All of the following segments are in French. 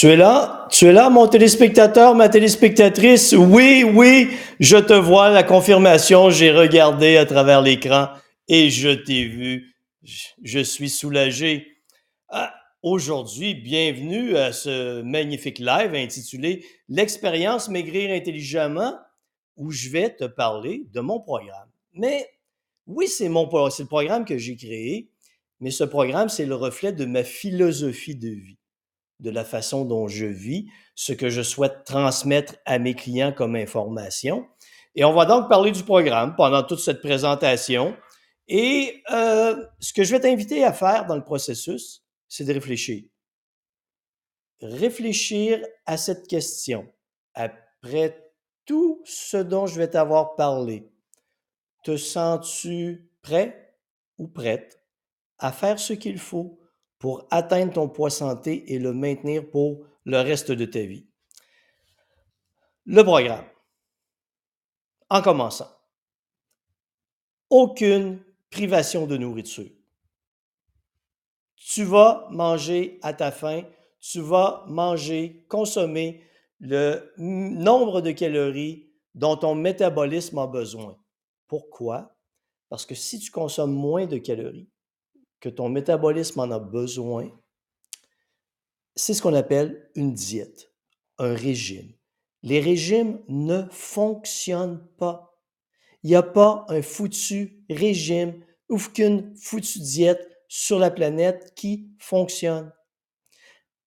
Tu es là? Tu es là, mon téléspectateur, ma téléspectatrice? Oui, oui, je te vois, la confirmation, j'ai regardé à travers l'écran et je t'ai vu. Je suis soulagé. Ah, Aujourd'hui, bienvenue à ce magnifique live intitulé L'expérience maigrir intelligemment, où je vais te parler de mon programme. Mais oui, c'est mon c'est le programme que j'ai créé, mais ce programme, c'est le reflet de ma philosophie de vie de la façon dont je vis, ce que je souhaite transmettre à mes clients comme information. Et on va donc parler du programme pendant toute cette présentation. Et euh, ce que je vais t'inviter à faire dans le processus, c'est de réfléchir. Réfléchir à cette question. Après tout ce dont je vais t'avoir parlé, te sens-tu prêt ou prête à faire ce qu'il faut pour atteindre ton poids santé et le maintenir pour le reste de ta vie. Le programme. En commençant, aucune privation de nourriture. Tu vas manger à ta faim, tu vas manger, consommer le nombre de calories dont ton métabolisme a besoin. Pourquoi? Parce que si tu consommes moins de calories, que ton métabolisme en a besoin, c'est ce qu'on appelle une diète, un régime. Les régimes ne fonctionnent pas. Il n'y a pas un foutu régime ou qu'une foutue diète sur la planète qui fonctionne.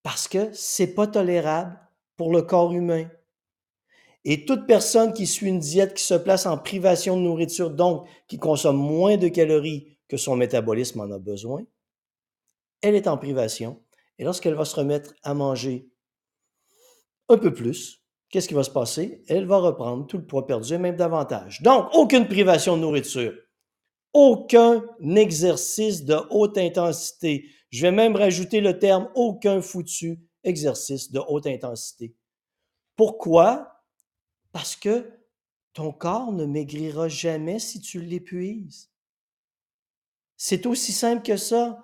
Parce que c'est pas tolérable pour le corps humain. Et toute personne qui suit une diète qui se place en privation de nourriture, donc qui consomme moins de calories son métabolisme en a besoin, elle est en privation. Et lorsqu'elle va se remettre à manger un peu plus, qu'est-ce qui va se passer? Elle va reprendre tout le poids perdu même davantage. Donc, aucune privation de nourriture, aucun exercice de haute intensité. Je vais même rajouter le terme aucun foutu exercice de haute intensité. Pourquoi? Parce que ton corps ne maigrira jamais si tu l'épuises. C'est aussi simple que ça.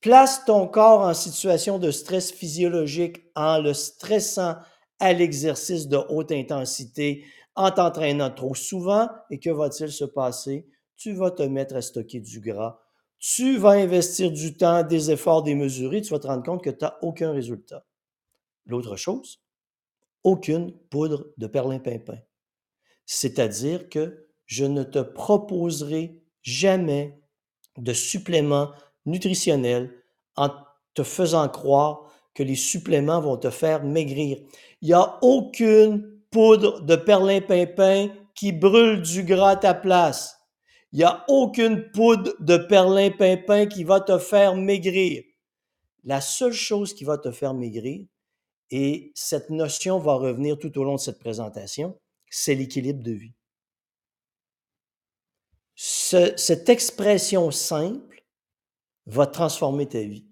Place ton corps en situation de stress physiologique en le stressant à l'exercice de haute intensité, en t'entraînant trop souvent. Et que va-t-il se passer? Tu vas te mettre à stocker du gras. Tu vas investir du temps, des efforts démesurés. Tu vas te rendre compte que tu n'as aucun résultat. L'autre chose, aucune poudre de perlimpinpin. C'est-à-dire que je ne te proposerai jamais de suppléments nutritionnels en te faisant croire que les suppléments vont te faire maigrir. Il n'y a aucune poudre de perlimpinpin qui brûle du gras à ta place. Il n'y a aucune poudre de perlimpinpin qui va te faire maigrir. La seule chose qui va te faire maigrir, et cette notion va revenir tout au long de cette présentation, c'est l'équilibre de vie cette expression simple va transformer ta vie.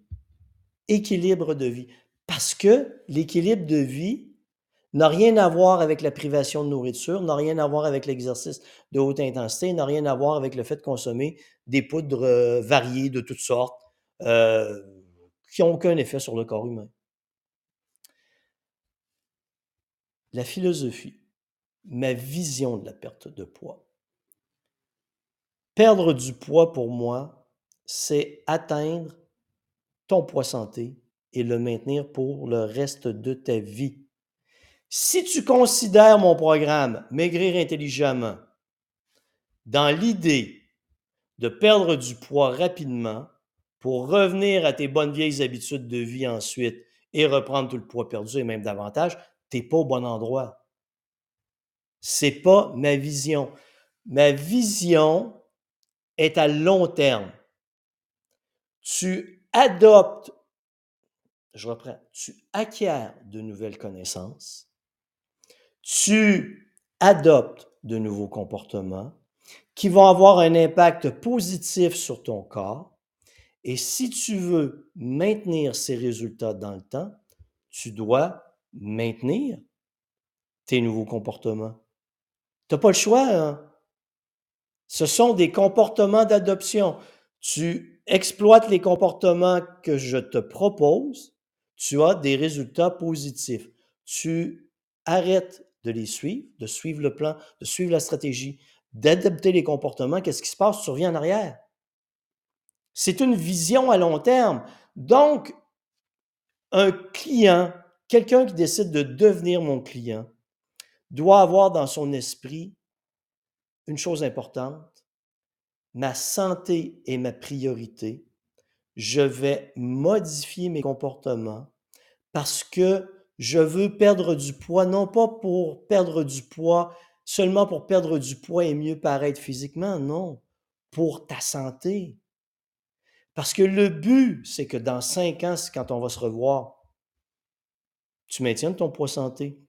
Équilibre de vie. Parce que l'équilibre de vie n'a rien à voir avec la privation de nourriture, n'a rien à voir avec l'exercice de haute intensité, n'a rien à voir avec le fait de consommer des poudres euh, variées de toutes sortes euh, qui n'ont aucun effet sur le corps humain. La philosophie, ma vision de la perte de poids, Perdre du poids pour moi, c'est atteindre ton poids santé et le maintenir pour le reste de ta vie. Si tu considères mon programme Maigrir intelligemment dans l'idée de perdre du poids rapidement pour revenir à tes bonnes vieilles habitudes de vie ensuite et reprendre tout le poids perdu et même davantage, tu n'es pas au bon endroit. C'est pas ma vision. Ma vision, est à long terme. Tu adoptes, je reprends, tu acquiers de nouvelles connaissances, tu adoptes de nouveaux comportements qui vont avoir un impact positif sur ton corps. Et si tu veux maintenir ces résultats dans le temps, tu dois maintenir tes nouveaux comportements. Tu n'as pas le choix. Hein? Ce sont des comportements d'adoption. Tu exploites les comportements que je te propose, tu as des résultats positifs. Tu arrêtes de les suivre, de suivre le plan, de suivre la stratégie, d'adapter les comportements. Qu'est-ce qui se passe? Tu reviens en arrière. C'est une vision à long terme. Donc, un client, quelqu'un qui décide de devenir mon client, doit avoir dans son esprit une chose importante. Ma santé est ma priorité. Je vais modifier mes comportements parce que je veux perdre du poids, non pas pour perdre du poids, seulement pour perdre du poids et mieux paraître physiquement, non, pour ta santé. Parce que le but, c'est que dans cinq ans, quand on va se revoir, tu maintiennes ton poids santé.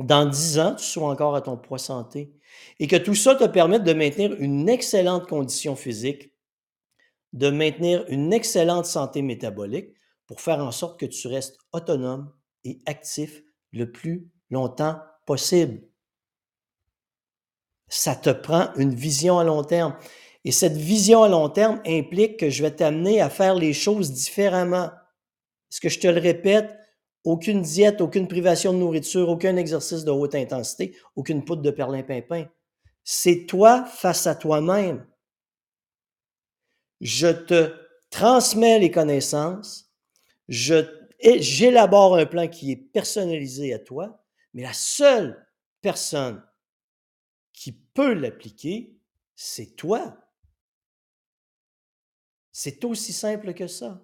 Dans dix ans, tu sois encore à ton poids santé. Et que tout ça te permette de maintenir une excellente condition physique, de maintenir une excellente santé métabolique pour faire en sorte que tu restes autonome et actif le plus longtemps possible. Ça te prend une vision à long terme. Et cette vision à long terme implique que je vais t'amener à faire les choses différemment. Est-ce que je te le répète? Aucune diète, aucune privation de nourriture, aucun exercice de haute intensité, aucune poudre de perlimpinpin. C'est toi face à toi-même. Je te transmets les connaissances, j'élabore un plan qui est personnalisé à toi, mais la seule personne qui peut l'appliquer, c'est toi. C'est aussi simple que ça.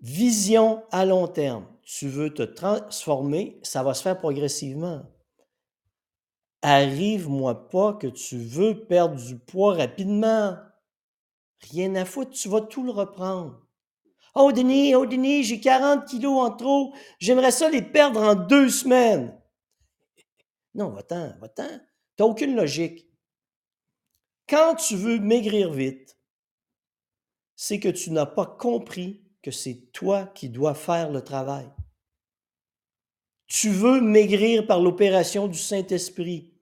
Vision à long terme. Tu veux te transformer, ça va se faire progressivement. Arrive-moi pas que tu veux perdre du poids rapidement. Rien à foutre, tu vas tout le reprendre. Oh Denis, oh Denis, j'ai 40 kilos en trop, j'aimerais ça les perdre en deux semaines. Non, va-t'en, va-t'en. Tu n'as aucune logique. Quand tu veux maigrir vite, c'est que tu n'as pas compris c'est toi qui dois faire le travail. Tu veux maigrir par l'opération du Saint-Esprit.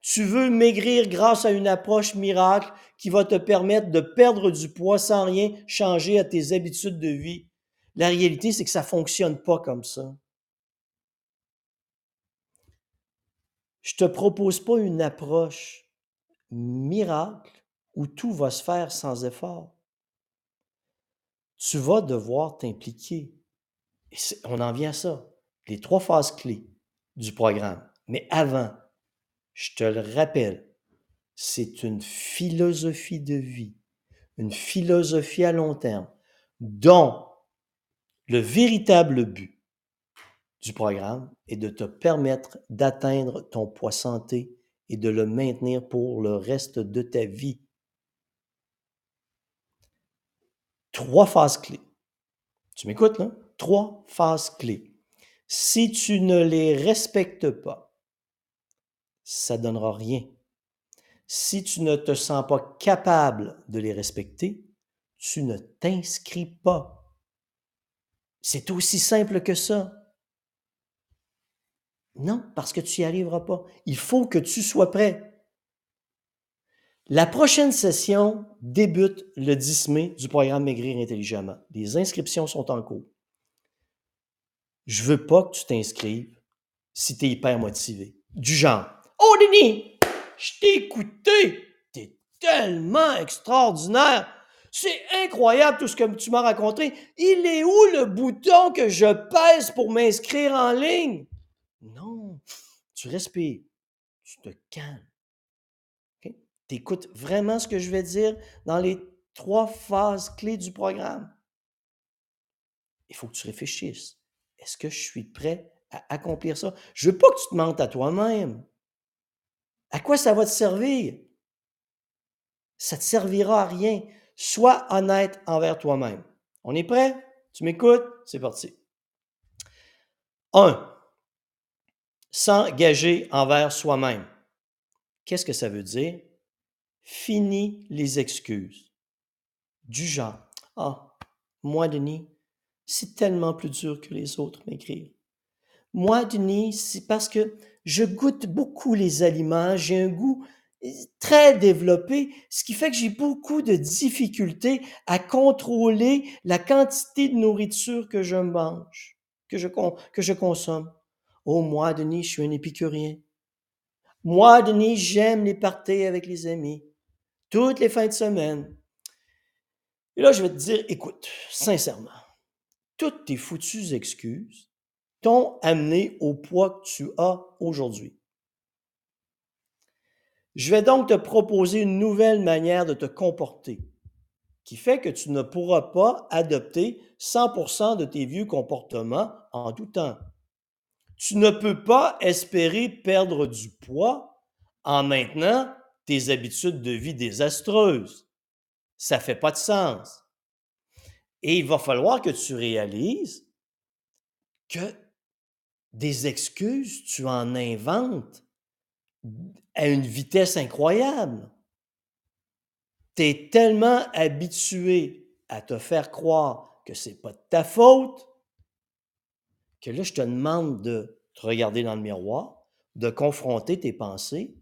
Tu veux maigrir grâce à une approche miracle qui va te permettre de perdre du poids sans rien changer à tes habitudes de vie. La réalité, c'est que ça ne fonctionne pas comme ça. Je ne te propose pas une approche miracle où tout va se faire sans effort. Tu vas devoir t'impliquer. On en vient à ça. Les trois phases clés du programme. Mais avant, je te le rappelle, c'est une philosophie de vie, une philosophie à long terme, dont le véritable but du programme est de te permettre d'atteindre ton poids santé et de le maintenir pour le reste de ta vie. Trois phases clés. Tu m'écoutes, là? Trois phases clés. Si tu ne les respectes pas, ça ne donnera rien. Si tu ne te sens pas capable de les respecter, tu ne t'inscris pas. C'est aussi simple que ça. Non, parce que tu n'y arriveras pas. Il faut que tu sois prêt. La prochaine session débute le 10 mai du programme Maigrir intelligemment. Les inscriptions sont en cours. Je veux pas que tu t'inscrives si tu es hyper motivé. Du genre, Oh Denis, je t'ai écouté, t'es tellement extraordinaire. C'est incroyable tout ce que tu m'as raconté. Il est où le bouton que je pèse pour m'inscrire en ligne? Non, tu respires, tu te calmes. Tu écoutes vraiment ce que je vais dire dans les trois phases clés du programme? Il faut que tu réfléchisses. Est-ce que je suis prêt à accomplir ça? Je ne veux pas que tu te mentes à toi-même. À quoi ça va te servir? Ça ne te servira à rien. Sois honnête envers toi-même. On est prêt? Tu m'écoutes? C'est parti. Un, s'engager envers soi-même. Qu'est-ce que ça veut dire? Fini les excuses. Du genre, ah, moi, Denis, c'est tellement plus dur que les autres m'écrire. Moi, Denis, c'est parce que je goûte beaucoup les aliments, j'ai un goût très développé, ce qui fait que j'ai beaucoup de difficultés à contrôler la quantité de nourriture que je mange, que je, que je consomme. Oh, moi, Denis, je suis un épicurien. Moi, Denis, j'aime les parties avec les amis, toutes les fins de semaine. Et là, je vais te dire, écoute, sincèrement, toutes tes foutues excuses t'ont amené au poids que tu as aujourd'hui. Je vais donc te proposer une nouvelle manière de te comporter qui fait que tu ne pourras pas adopter 100% de tes vieux comportements en tout temps. Tu ne peux pas espérer perdre du poids en maintenant tes habitudes de vie désastreuses. Ça ne fait pas de sens. Et il va falloir que tu réalises que des excuses, tu en inventes à une vitesse incroyable. Tu es tellement habitué à te faire croire que c'est pas de ta faute que là, je te demande de te regarder dans le miroir, de confronter tes pensées.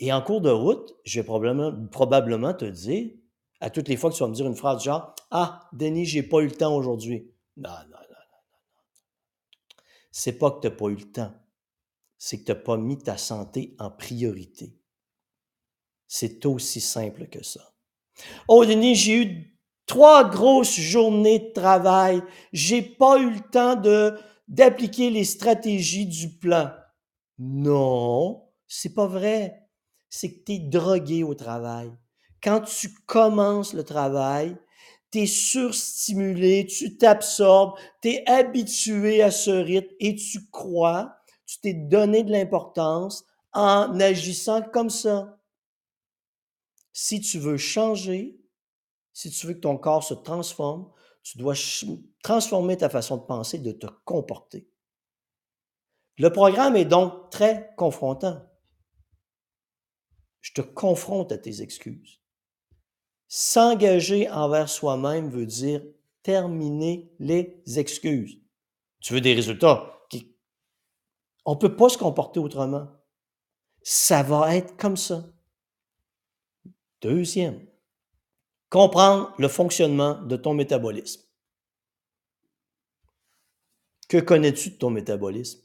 Et en cours de route, je vais probablement, probablement te dire, à toutes les fois que tu vas me dire une phrase genre Ah, Denis, j'ai pas eu le temps aujourd'hui. Non, non, non, non, non. C'est pas que tu n'as pas eu le temps c'est que tu n'as pas mis ta santé en priorité. C'est aussi simple que ça. Oh, Denis, j'ai eu trois grosses journées de travail. J'ai pas eu le temps de, d'appliquer les stratégies du plan. Non, c'est pas vrai. C'est que tu es drogué au travail. Quand tu commences le travail, tu es surstimulé, tu t'absorbes, tu es habitué à ce rythme et tu crois tu t'es donné de l'importance en agissant comme ça. Si tu veux changer, si tu veux que ton corps se transforme, tu dois transformer ta façon de penser, de te comporter. Le programme est donc très confrontant. Je te confronte à tes excuses. S'engager envers soi-même veut dire terminer les excuses. Tu veux des résultats on ne peut pas se comporter autrement. Ça va être comme ça. Deuxième, comprendre le fonctionnement de ton métabolisme. Que connais-tu de ton métabolisme?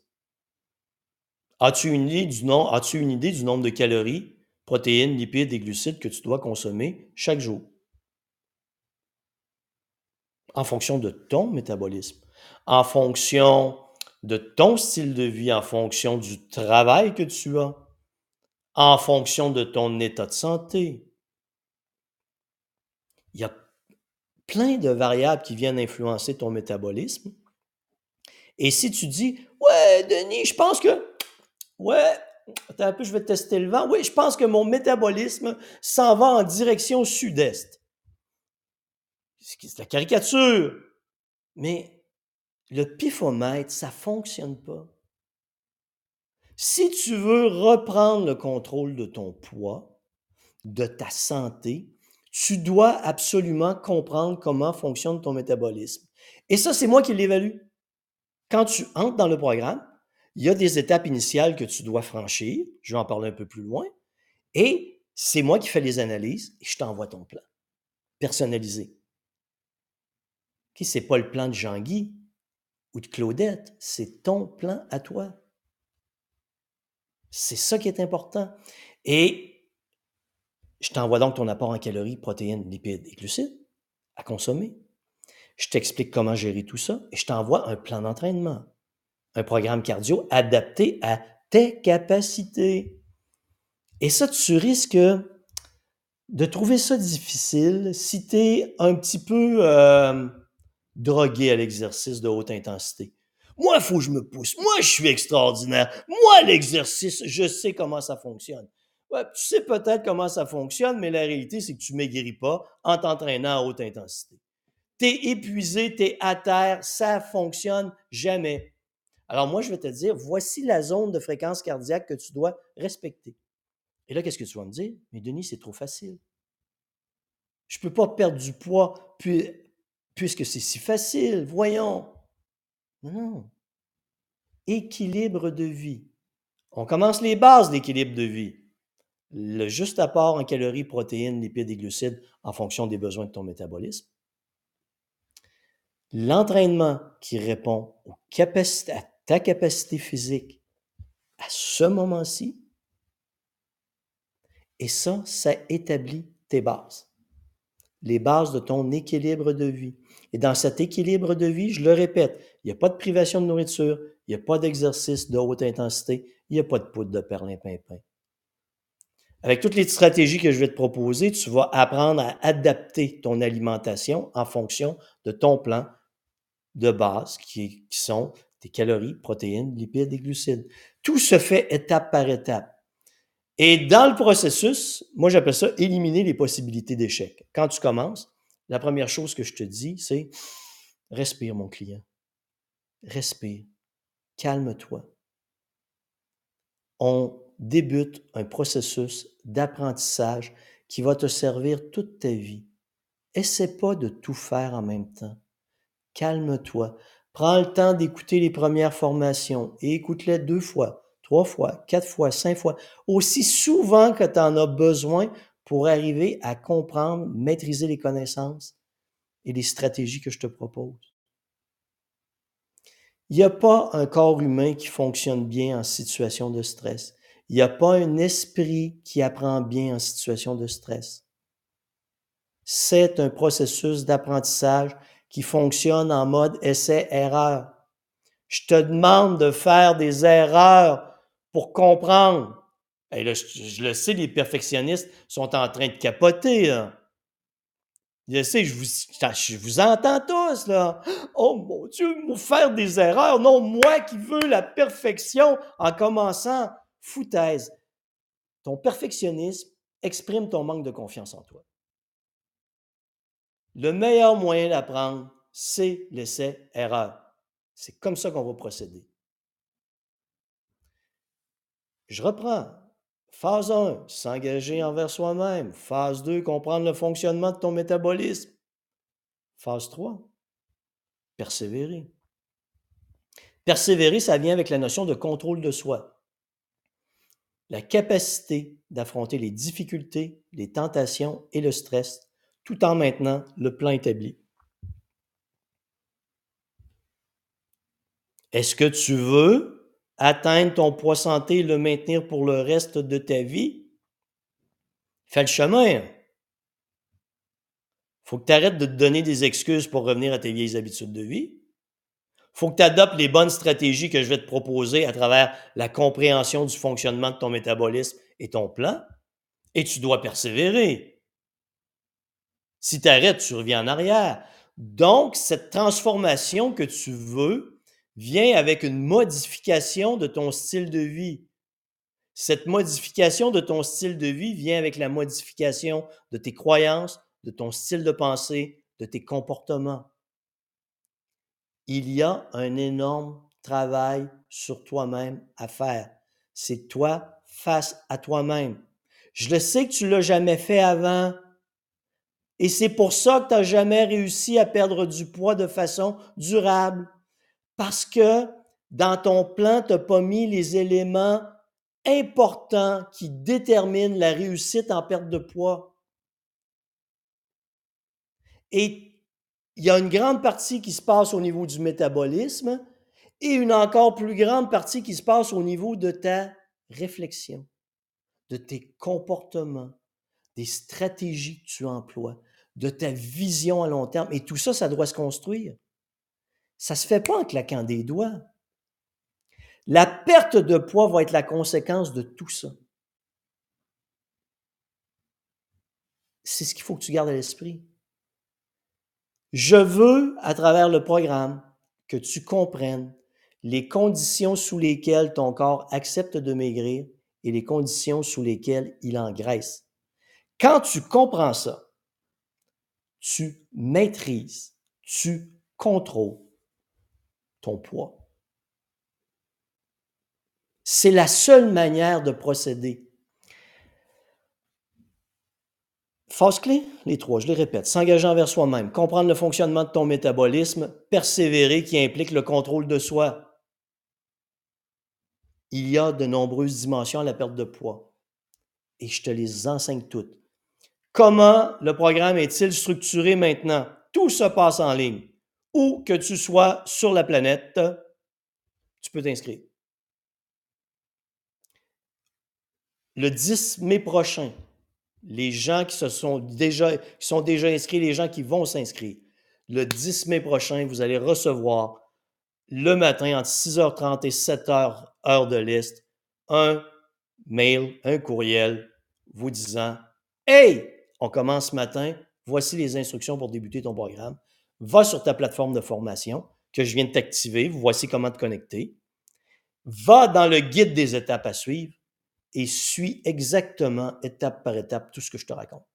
As-tu une, idée du as-tu une idée du nombre de calories, protéines, lipides et glucides que tu dois consommer chaque jour? En fonction de ton métabolisme, en fonction de ton style de vie en fonction du travail que tu as, en fonction de ton état de santé. Il y a plein de variables qui viennent influencer ton métabolisme. Et si tu dis, ouais, Denis, je pense que, ouais, un peu, je vais tester le vent. Oui, je pense que mon métabolisme s'en va en direction sud-est. C'est la caricature. Mais le pifomètre, ça ne fonctionne pas. Si tu veux reprendre le contrôle de ton poids, de ta santé, tu dois absolument comprendre comment fonctionne ton métabolisme. Et ça, c'est moi qui l'évalue. Quand tu entres dans le programme, il y a des étapes initiales que tu dois franchir. Je vais en parler un peu plus loin. Et c'est moi qui fais les analyses et je t'envoie ton plan personnalisé. Ce n'est pas le plan de Jean-Guy, ou de Claudette, c'est ton plan à toi. C'est ça qui est important. Et je t'envoie donc ton apport en calories, protéines, lipides et glucides à consommer. Je t'explique comment gérer tout ça et je t'envoie un plan d'entraînement, un programme cardio adapté à tes capacités. Et ça, tu risques de trouver ça difficile si tu es un petit peu... Euh, drogué à l'exercice de haute intensité. Moi, il faut que je me pousse. Moi, je suis extraordinaire. Moi, l'exercice, je sais comment ça fonctionne. Tu sais peut-être comment ça fonctionne, mais la réalité, c'est que tu ne maigris pas en t'entraînant à haute intensité. Tu es épuisé, tu es à terre, ça fonctionne jamais. Alors moi, je vais te dire, voici la zone de fréquence cardiaque que tu dois respecter. Et là, qu'est-ce que tu vas me dire? Mais Denis, c'est trop facile. Je ne peux pas perdre du poids puis puisque c'est si facile, voyons. Non. Équilibre de vie. On commence les bases d'équilibre de vie. le juste apport en calories, protéines, lipides et glucides en fonction des besoins de ton métabolisme. L'entraînement qui répond à ta capacité physique à ce moment-ci. Et ça, ça établit tes bases, les bases de ton équilibre de vie. Et dans cet équilibre de vie, je le répète, il n'y a pas de privation de nourriture, il n'y a pas d'exercice de haute intensité, il n'y a pas de poudre de perlimpinpin. Avec toutes les stratégies que je vais te proposer, tu vas apprendre à adapter ton alimentation en fonction de ton plan de base qui, sont tes calories, protéines, lipides et glucides. Tout se fait étape par étape. Et dans le processus, moi j'appelle ça éliminer les possibilités d'échec. Quand tu commences, la première chose que je te dis, c'est respire mon client. Respire. Calme-toi. On débute un processus d'apprentissage qui va te servir toute ta vie. Essaie pas de tout faire en même temps. Calme-toi. Prends le temps d'écouter les premières formations et écoute-les deux fois, trois fois, quatre fois, cinq fois, aussi souvent que tu en as besoin pour arriver à comprendre, maîtriser les connaissances et les stratégies que je te propose. Il n'y a pas un corps humain qui fonctionne bien en situation de stress. Il n'y a pas un esprit qui apprend bien en situation de stress. C'est un processus d'apprentissage qui fonctionne en mode essai-erreur. Je te demande de faire des erreurs pour comprendre. Et là, je, le sais, les perfectionnistes sont en train de capoter. Je sais, je vous, je vous entends tous, là. Oh mon Dieu, faire des erreurs. Non, moi qui veux la perfection en commençant foutaise. Ton perfectionnisme exprime ton manque de confiance en toi. Le meilleur moyen d'apprendre, c'est l'essai-erreur. C'est comme ça qu'on va procéder. Je reprends. Phase 1, s'engager envers soi-même. Phase 2, comprendre le fonctionnement de ton métabolisme. Phase 3, persévérer. Persévérer, ça vient avec la notion de contrôle de soi la capacité d'affronter les difficultés, les tentations et le stress, tout en maintenant le plan établi. Est-ce que tu veux atteindre ton poids santé et le maintenir pour le reste de ta vie? Fais le chemin. Faut que tu arrêtes de te donner des excuses pour revenir à tes vieilles habitudes de vie faut que tu adoptes les bonnes stratégies que je vais te proposer à travers la compréhension du fonctionnement de ton métabolisme et ton plan, et tu dois persévérer. Si tu arrêtes, tu reviens en arrière. Donc, cette transformation que tu veux vient avec une modification de ton style de vie. Cette modification de ton style de vie vient avec la modification de tes croyances, de ton style de pensée, de tes comportements il y a un énorme travail sur toi-même à faire. C'est toi face à toi-même. Je le sais que tu l'as jamais fait avant. Et c'est pour ça que tu n'as jamais réussi à perdre du poids de façon durable. Parce que dans ton plan, tu n'as pas mis les éléments importants qui déterminent la réussite en perte de poids. Et il y a une grande partie qui se passe au niveau du métabolisme et une encore plus grande partie qui se passe au niveau de ta réflexion, de tes comportements, des stratégies que tu emploies, de ta vision à long terme. Et tout ça, ça doit se construire. Ça ne se fait pas en claquant des doigts. La perte de poids va être la conséquence de tout ça. C'est ce qu'il faut que tu gardes à l'esprit. Je veux, à travers le programme, que tu comprennes les conditions sous lesquelles ton corps accepte de maigrir et les conditions sous lesquelles il engraisse. Quand tu comprends ça, tu maîtrises, tu contrôles ton poids. C'est la seule manière de procéder. Phase clé, les trois, je les répète. S'engager envers soi-même, comprendre le fonctionnement de ton métabolisme, persévérer qui implique le contrôle de soi. Il y a de nombreuses dimensions à la perte de poids. et je te les enseigne toutes. Comment le programme est-il structuré maintenant? Tout se passe en ligne. Où que tu sois sur la planète, tu peux t'inscrire. Le 10 mai prochain, les gens qui sont déjà, sont déjà inscrits, les gens qui vont s'inscrire, le 10 mai prochain, vous allez recevoir le matin entre 6h30 et 7h, heure de liste, un mail, un courriel vous disant Hey, on commence ce matin, voici les instructions pour débuter ton programme. Va sur ta plateforme de formation que je viens de t'activer, voici comment te connecter. Va dans le guide des étapes à suivre et suis exactement étape par étape tout ce que je te raconte.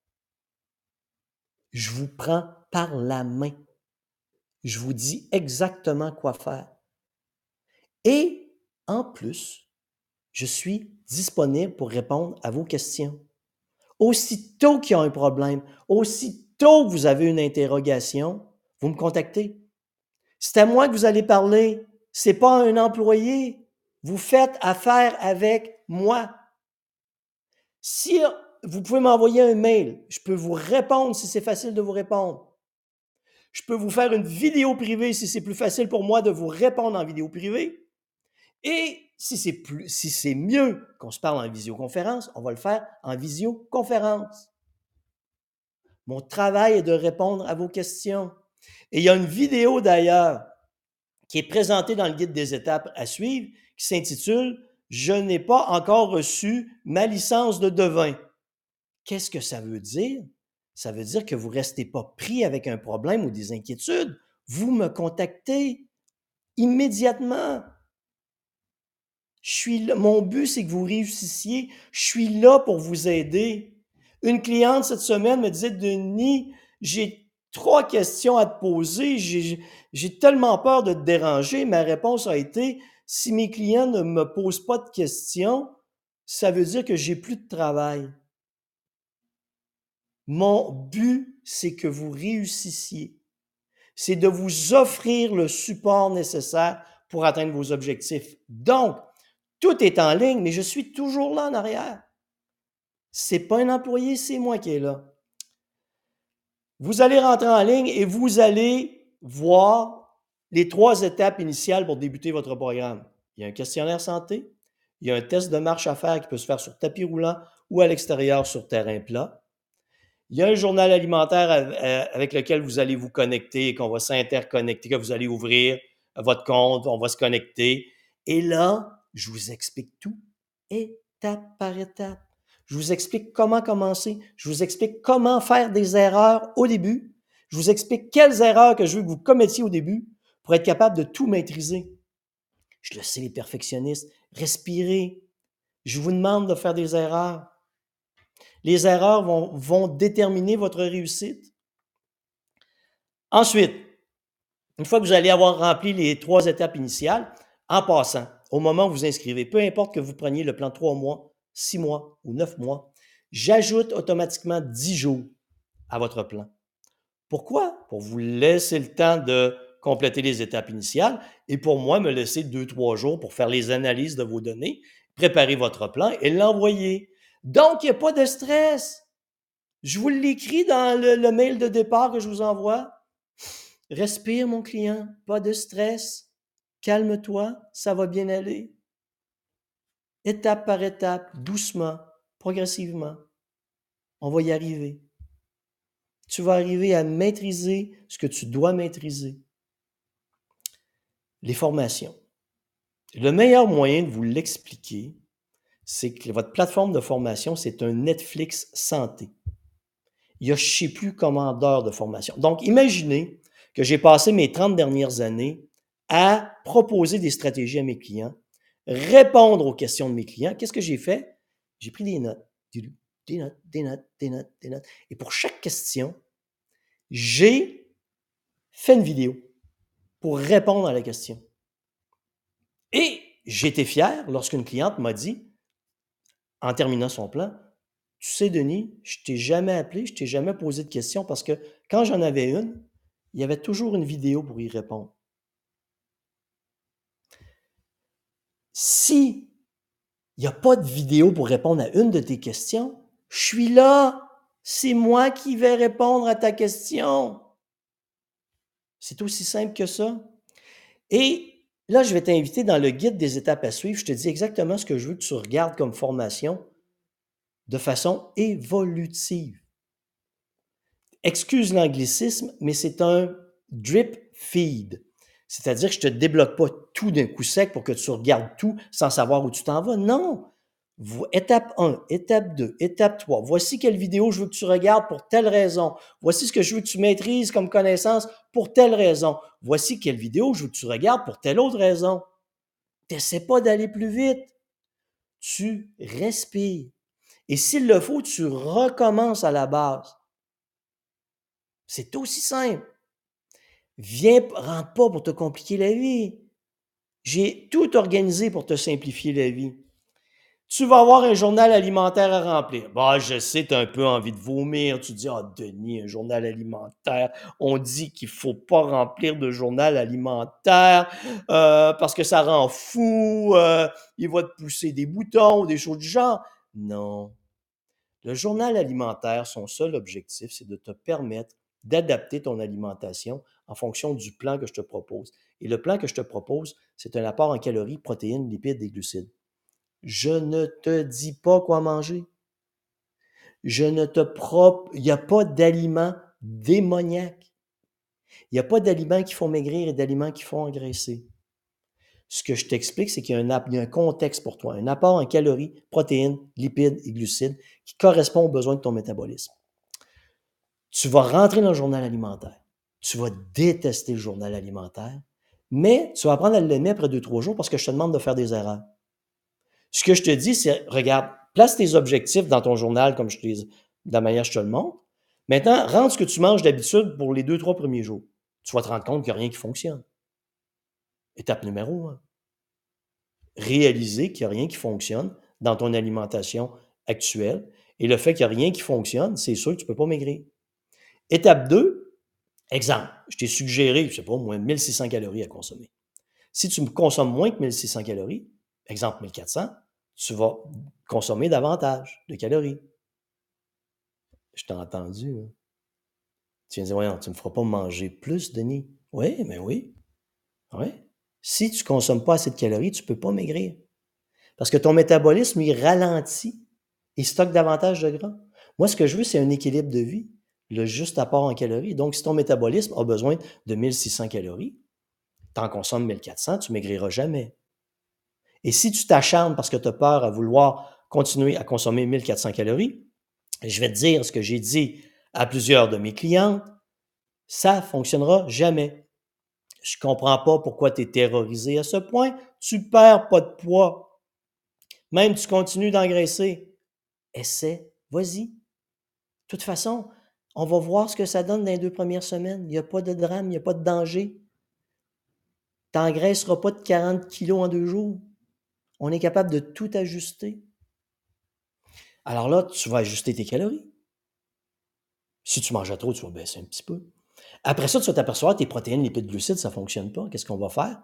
Je vous prends par la main. Je vous dis exactement quoi faire. Et en plus, je suis disponible pour répondre à vos questions. Aussitôt qu'il y a un problème, aussitôt que vous avez une interrogation, vous me contactez. C'est à moi que vous allez parler. C'est pas un employé. Vous faites affaire avec moi. Si vous pouvez m'envoyer un mail, je peux vous répondre si c'est facile de vous répondre. Je peux vous faire une vidéo privée si c'est plus facile pour moi de vous répondre en vidéo privée. Et si c'est plus, si c'est mieux qu'on se parle en visioconférence, on va le faire en visioconférence. Mon travail est de répondre à vos questions. Et il y a une vidéo d'ailleurs qui est présentée dans le guide des étapes à suivre qui s'intitule Je n'ai pas encore reçu ma licence de devin. Qu'est-ce que ça veut dire? Ça veut dire que vous ne restez pas pris avec un problème ou des inquiétudes. Vous me contactez immédiatement. Je suis. Mon but, c'est que vous réussissiez. Je suis là pour vous aider. Une cliente cette semaine me disait, Denis, j'ai trois questions à te poser. J'ai tellement peur de te déranger. Ma réponse a été, si mes clients ne me posent pas de questions, ça veut dire que j'ai plus de travail. Mon but, c'est que vous réussissiez. C'est de vous offrir le support nécessaire pour atteindre vos objectifs. Donc, tout est en ligne, mais je suis toujours là en arrière. C'est pas un employé, c'est moi qui est là. Vous allez rentrer en ligne et vous allez voir les trois étapes initiales pour débuter votre programme. Il y a un questionnaire santé, il y a un test de marche à faire qui peut se faire sur tapis roulant ou à l'extérieur sur terrain plat. Il y a un journal alimentaire avec lequel vous allez vous connecter, qu'on va s'interconnecter, que vous allez ouvrir votre compte, on va se connecter. Et là, je vous explique tout, étape par étape. Je vous explique comment commencer. Je vous explique comment faire des erreurs au début. Je vous explique quelles erreurs que je veux que vous commettiez au début pour être capable de tout maîtriser. Je le sais, les perfectionnistes, respirez. Je vous demande de faire des erreurs. Les erreurs vont, vont déterminer votre réussite. Ensuite, une fois que vous allez avoir rempli les trois étapes initiales, en passant, au moment où vous inscrivez, peu importe que vous preniez le plan trois mois, six mois ou neuf mois, j'ajoute automatiquement dix jours à votre plan. Pourquoi? Pour vous laisser le temps de compléter les étapes initiales et pour moi, me laisser deux, trois jours pour faire les analyses de vos données, préparer votre plan et l'envoyer. Donc, il n'y a pas de stress. Je vous l'écris dans le, le, mail de départ que je vous envoie. Respire, mon client, pas de stress. Calme-toi, ça va bien aller. Étape par étape, doucement, progressivement, on va y arriver. Tu vas arriver à maîtriser ce que tu dois maîtriser. Les formations. Le meilleur moyen de vous l'expliquer, c'est que votre plateforme de formation, c'est un Netflix santé. Il y a je ne sais plus combien d'heures de formation. Donc, imaginez que j'ai passé mes 30 dernières années à proposer des stratégies à mes clients, répondre aux questions de mes clients. Qu'est-ce que j'ai fait? J'ai pris des notes, des notes, des notes, des notes, des notes. Et pour chaque question, j'ai fait une vidéo pour répondre à la question. Et j'étais fier lorsqu'une cliente m'a dit, en terminant son plan, tu sais, Denis, je t'ai jamais appelé, je t'ai jamais posé de questions parce que quand j'en avais une, il y avait toujours une vidéo pour y répondre. Si il n'y a pas de vidéo pour répondre à une de tes questions. Je suis là. C'est moi qui vais répondre à ta question. C'est aussi simple que ça. Et là, je vais t'inviter dans le guide des étapes à suivre. Je te dis exactement ce que je veux que tu regardes comme formation de façon évolutive. Excuse l'anglicisme, mais c'est un drip feed. C'est-à-dire que je ne te débloque pas tout d'un coup sec pour que tu regardes tout sans savoir où tu t'en vas. Non. Étape 1, étape 2, étape 3. Voici quelle vidéo je veux que tu regardes pour telle raison. Voici ce que je veux que tu maîtrises comme connaissance pour telle raison. Voici quelle vidéo je veux que tu regardes pour telle autre raison. T'essaies pas d'aller plus vite. Tu respires. Et s'il le faut, tu recommences à la base. C'est aussi simple. Viens, rentre pas pour te compliquer la vie. J'ai tout organisé pour te simplifier la vie. Tu vas avoir un journal alimentaire à remplir. Bah, je sais, tu as un peu envie de vomir. Tu dis, ah, Denis, un journal alimentaire. On dit qu'il faut pas remplir de journal alimentaire euh, parce que ça rend fou. Euh, il va te pousser des boutons, des choses du genre. Non. Le journal alimentaire, son seul objectif, c'est de te permettre d'adapter ton alimentation en fonction du plan que je te propose. Et le plan que je te propose, c'est un apport en calories, protéines, lipides et glucides. Je ne te dis pas quoi manger. Je ne te propose, il n'y a pas d'aliments démoniaques. Il n'y a pas d'aliments qui font maigrir et d'aliments qui font engraisser. Ce que je t'explique, c'est qu'il y, a un contexte pour toi, un apport en calories, protéines, lipides et glucides qui correspond aux besoins de ton métabolisme. Tu vas rentrer dans le journal alimentaire. Tu vas détester le journal alimentaire, mais tu vas apprendre à l'aimer après deux, trois jours parce que je te demande de faire des erreurs. Ce que je te dis, c'est, regarde, place tes objectifs dans ton journal comme je te de la manière je te le montre. Maintenant, rentre ce que tu manges d'habitude pour les deux, trois premiers jours. Tu vas te rendre compte qu'il n'y a rien qui fonctionne. Étape numéro un. Réaliser qu'il n'y a rien qui fonctionne dans ton alimentation actuelle. Et le fait qu'il n'y a rien qui fonctionne, c'est sûr que tu ne peux pas maigrir. Étape 2, exemple, je t'ai suggéré, je sais pas, moins 1600 calories à consommer. Si tu consommes moins que 1600 calories, exemple 1400, tu vas consommer davantage de calories. Je t'ai entendu. Tu viens de dire, voyons, tu ne me feras pas manger plus, Denis. Oui, mais oui. Oui. Si tu ne consommes pas assez de calories, tu ne peux pas maigrir. Parce que ton métabolisme, il ralentit. Il stocke davantage de gras. Moi, ce que je veux, c'est un équilibre de vie. Le juste apport en calories. Donc, si ton métabolisme a besoin de 1600 calories, tu en consommes 1400, tu maigriras jamais. Et si tu t'acharnes parce que tu as peur à vouloir continuer à consommer 1400 calories, je vais te dire ce que j'ai dit à plusieurs de mes clientes, ça fonctionnera jamais. Je comprends pas pourquoi tu es terrorisé à ce point. Tu perds pas de poids. Même tu continues d'engraisser. Essaie, vas-y. De toute façon, on va voir ce que ça donne dans les deux premières semaines. Il n'y a pas de drame, il n'y a pas de danger. Tu n'engraisseras pas de 40 kilos en deux jours on est capable de tout ajuster. Alors là, tu vas ajuster tes calories. Si tu manges trop, tu vas baisser un petit peu. Après ça, tu vas t'apercevoir que tes protéines, lipides, glucides, ça ne fonctionne pas. Qu'est-ce qu'on va faire?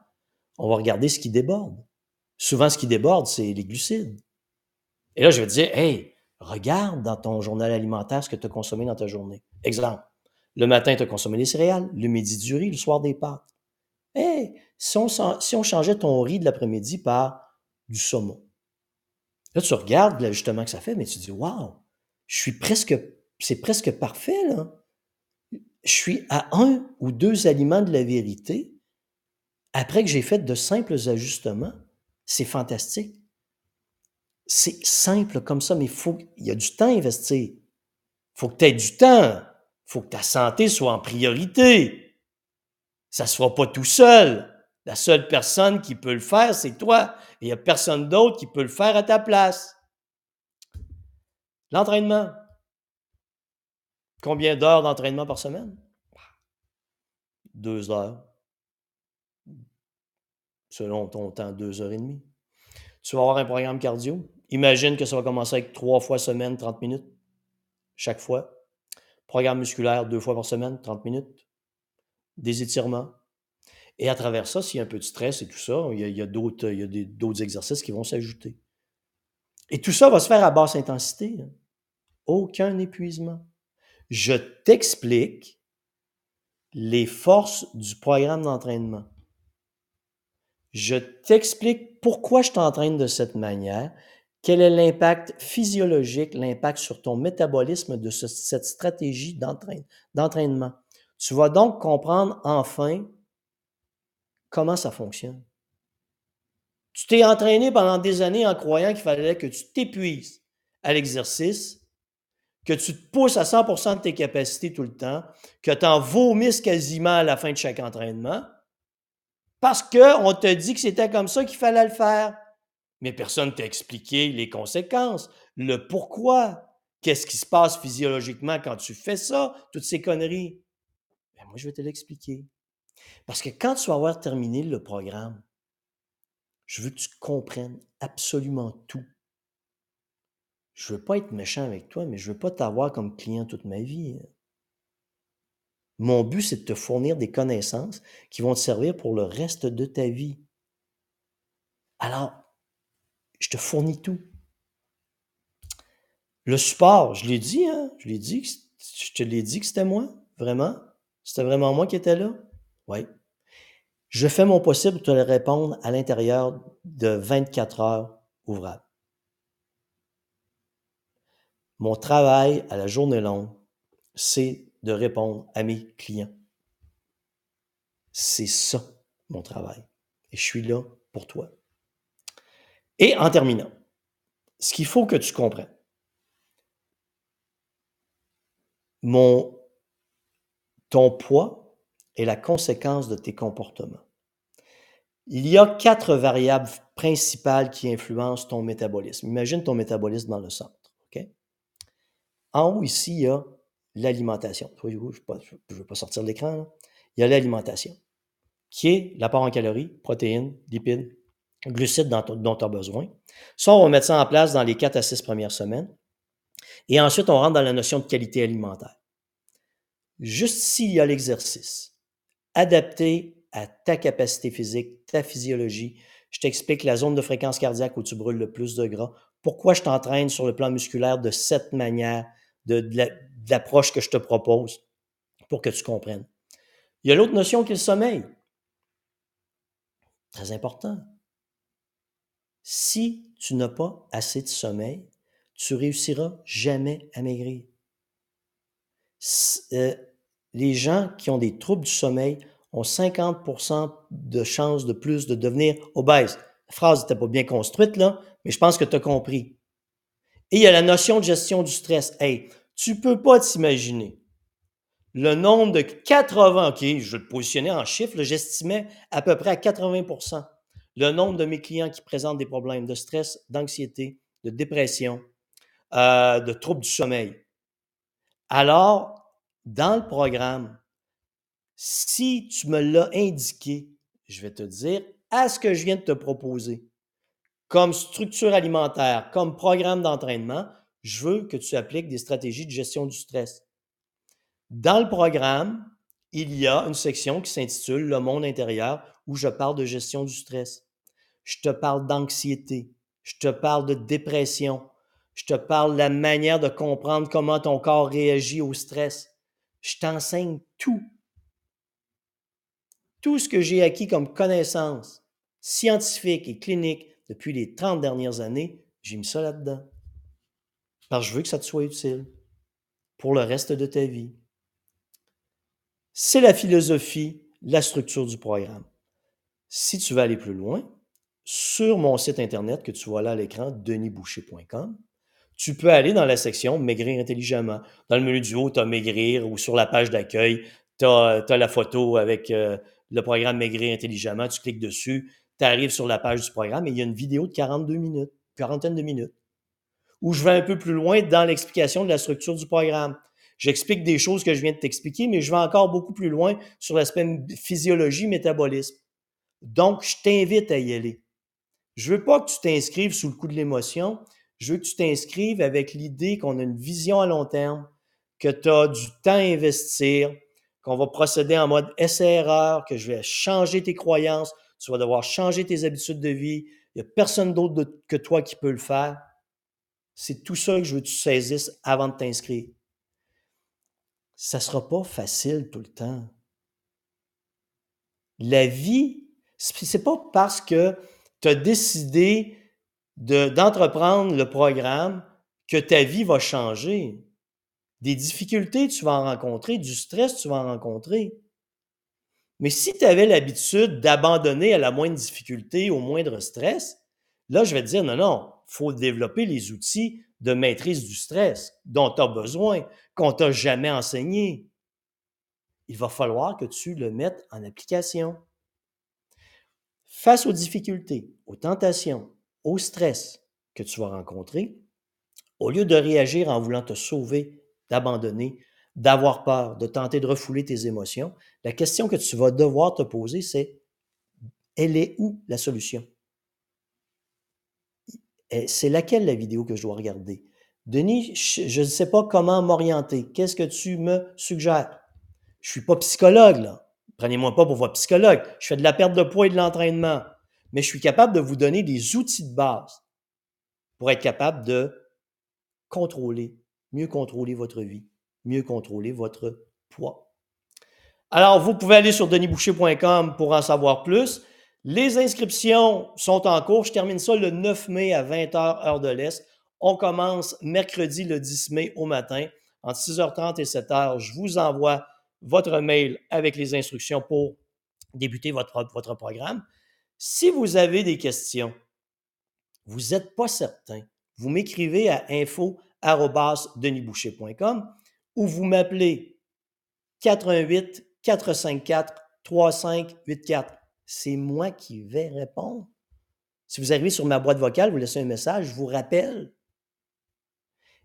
On va regarder ce qui déborde. Souvent, ce qui déborde, c'est les glucides. Et là, je vais te dire, hey, regarde dans ton journal alimentaire ce que tu as consommé dans ta journée. Exemple, le matin, tu as consommé des céréales, le midi du riz, le soir des pâtes. Hey, si on, changeait ton riz de l'après-midi par du saumon. Là, tu regardes l'ajustement que ça fait, mais tu dis, waouh, je suis presque, c'est presque parfait, là. Je suis à un ou deux aliments de la vérité après que j'ai fait de simples ajustements. C'est fantastique. C'est simple comme ça, mais faut, il y a du temps à investir. Il faut que tu aies du temps. Il faut que ta santé soit en priorité. Ça ne se fera pas tout seul. La seule personne qui peut le faire, c'est toi. Il n'y a personne d'autre qui peut le faire à ta place. L'entraînement. Combien d'heures d'entraînement par semaine? Deux heures. Selon ton temps, deux heures et demie. Tu vas avoir un programme cardio. Imagine que ça va commencer avec trois fois semaine, 30 minutes. Chaque fois. Programme musculaire, deux fois par semaine, 30 minutes. Des étirements, et à travers ça, s'il y a un peu de stress et tout ça, il y a, a d'autres exercices qui vont s'ajouter. Et tout ça va se faire à basse intensité. hein. Aucun épuisement. Je t'explique les forces du programme d'entraînement. Je t'explique pourquoi je t'entraîne de cette manière, quel est l'impact physiologique, l'impact sur ton métabolisme de ce- cette stratégie d'entraîne- d'entraînement? Tu vas donc comprendre enfin comment ça fonctionne. Tu t'es entraîné pendant des années en croyant qu'il fallait que tu t'épuises à l'exercice, que tu te pousses à 100% de tes capacités tout le temps, que tu en vomisses quasiment à la fin de chaque entraînement, parce qu'on te dit que c'était comme ça qu'il fallait le faire. Mais personne ne t'a expliqué les conséquences, le pourquoi, qu'est-ce qui se passe physiologiquement quand tu fais ça, toutes ces conneries. Ben, moi, je vais te l'expliquer. Parce que quand tu vas avoir terminé le programme, je veux que tu comprennes absolument tout. Je veux pas être méchant avec toi, mais je veux pas t'avoir comme client toute ma vie. hein. Mon but, c'est de te fournir des connaissances qui vont te servir pour le reste de ta vie. Alors, je te fournis tout. Le support, je l'ai dit, hein? Je l'ai dit, je te l'ai dit que c'était moi, vraiment. C'était vraiment moi qui étais là. Oui. Je fais mon possible pour te répondre à l'intérieur de 24 heures ouvrables. Mon travail à la journée longue, c'est de répondre à mes clients. C'est ça, mon travail. Et je suis là pour toi. Et en terminant, ce qu'il faut que tu comprennes, mon, ton poids est la conséquence de tes comportements. Il y a quatre variables principales qui influencent ton métabolisme. Imagine ton métabolisme dans le centre. OK? En haut, ici, il y a l'alimentation. Je ne veux pas sortir de l'écran. Il y a l'alimentation, qui est l'apport en calories, protéines, lipides, glucides dont, tu as besoin. Ça, on va mettre ça en place dans les 4 à 6 premières semaines. Et ensuite, on rentre dans la notion de qualité alimentaire. Juste ici, il y a l'exercice, adapté à ta capacité physique, ta physiologie. Je t'explique la zone de fréquence cardiaque où tu brûles le plus de gras. Pourquoi je t'entraîne sur le plan musculaire de cette manière, de l'approche que je te propose, pour que tu comprennes? Il y a l'autre notion qui est le sommeil. Très important. Si tu n'as pas assez de sommeil, tu réussiras jamais à maigrir. Euh, les gens qui ont des troubles du sommeil ont 50% de chances de plus de devenir obèses. La phrase n'était pas bien construite, là, mais je pense que tu as compris. Et il y a la notion de gestion du stress. Hey, tu peux pas t'imaginer le nombre de 80, OK, je vais te positionner en chiffres, j'estimais à peu près à 80 le nombre de mes clients qui présentent des problèmes de stress, d'anxiété, de dépression, euh, de troubles du sommeil. Alors, dans le programme, si tu me l'as indiqué, je vais te dire à ce que je viens de te proposer, comme structure alimentaire, comme programme d'entraînement, je veux que tu appliques des stratégies de gestion du stress. Dans le programme, il y a une section qui s'intitule Le monde intérieur où je parle de gestion du stress. Je te parle d'anxiété, je te parle de dépression, je te parle de la manière de comprendre comment ton corps réagit au stress. Je t'enseigne tout. Tout ce que j'ai acquis comme connaissances scientifiques et cliniques depuis les 30 dernières années, j'ai mis ça là-dedans. Parce que je veux que ça te soit utile pour le reste de ta vie. C'est la philosophie, la structure du programme. Si tu veux aller plus loin, sur mon site internet que tu vois là à l'écran, denisboucher.com, tu peux aller dans la section Maigrir intelligemment. Dans le menu du haut, tu as Maigrir ou sur la page d'accueil, tu as, la photo avec euh, le programme Maigrir intelligemment. Tu cliques dessus, tu arrives sur la page du programme et il y a une vidéo de 42 minutes, quarantaine de minutes, où je vais un peu plus loin dans l'explication de la structure du programme. J'explique des choses que je viens de t'expliquer, mais je vais encore beaucoup plus loin sur l'aspect physiologie, métabolisme. Donc, je t'invite à y aller. Je veux pas que tu t'inscrives sous le coup de l'émotion. Je veux que tu t'inscrives avec l'idée qu'on a une vision à long terme, que tu as du temps à investir, qu'on va procéder en mode essai-erreur, que je vais changer tes croyances, tu vas devoir changer tes habitudes de vie. Il n'y a personne d'autre que toi qui peut le faire. C'est tout ça que je veux que tu saisisses avant de t'inscrire. Ça ne sera pas facile tout le temps. La vie, c'est pas parce que tu as décidé d'entreprendre le programme que ta vie va changer. Des difficultés, tu vas en rencontrer, du stress, tu vas en rencontrer. Mais si tu avais l'habitude d'abandonner à la moindre difficulté, au moindre stress, là, je vais te dire, non, non, il faut développer les outils de maîtrise du stress dont tu as besoin, qu'on t'a jamais enseigné. Il va falloir que tu le mettes en application. Face aux difficultés, aux tentations, au stress que tu vas rencontrer, au lieu de réagir en voulant te sauver, d'abandonner, d'avoir peur, de tenter de refouler tes émotions, la question que tu vas devoir te poser, c'est elle est où la solution? C'est laquelle la vidéo que je dois regarder? Denis, je ne sais pas comment m'orienter. Qu'est-ce que tu me suggères? Je ne suis pas psychologue, là. Prenez-moi pas pour votre psychologue. Je fais de la perte de poids et de l'entraînement. Mais je suis capable de vous donner des outils de base pour être capable de contrôler, mieux contrôler votre vie, mieux contrôler votre poids. Alors, vous pouvez aller sur denisboucher.com pour en savoir plus. Les inscriptions sont en cours. Je termine ça le 9 mai à 20h, heure de l'Est. On commence mercredi le 10 mai au matin, entre 6h30 et 7h. Je vous envoie votre mail avec les instructions pour débuter votre, programme. Si vous avez des questions, vous n'êtes pas certain, vous m'écrivez à info.denisboucher.com ou vous m'appelez 418 454 3584. C'est moi qui vais répondre. Si vous arrivez sur ma boîte vocale, vous laissez un message, je vous rappelle.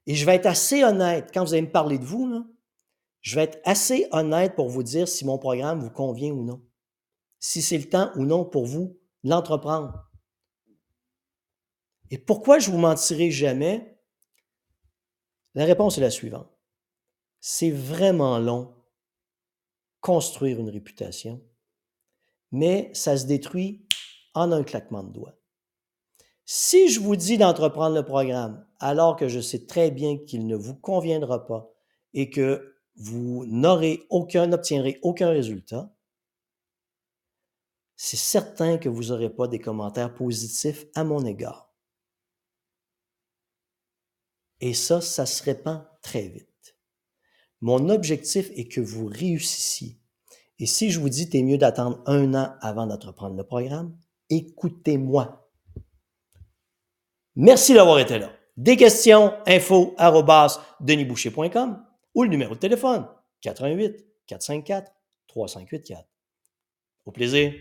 Et je vais être assez honnête quand vous allez me parler de vous, je vais être assez honnête pour vous dire si mon programme vous convient ou non. Si c'est le temps ou non pour vous l'entreprendre. Et pourquoi je vous mentirai jamais? La réponse est la suivante. C'est vraiment long construire une réputation, mais ça se détruit en un claquement de doigts. Si je vous dis d'entreprendre le programme alors que je sais très bien qu'il ne vous conviendra pas et que vous n'aurez aucun, n'obtiendrez aucun résultat, c'est certain que vous n'aurez pas des commentaires positifs à mon égard. Et ça, ça se répand très vite. Mon objectif est que vous réussissiez. Et si je vous dis, t'es mieux d'attendre un an avant d'entreprendre le programme, écoutez-moi. Merci d'avoir été là. Des questions, info, denisboucher.com ou le numéro de téléphone 88 454 3584. Au plaisir.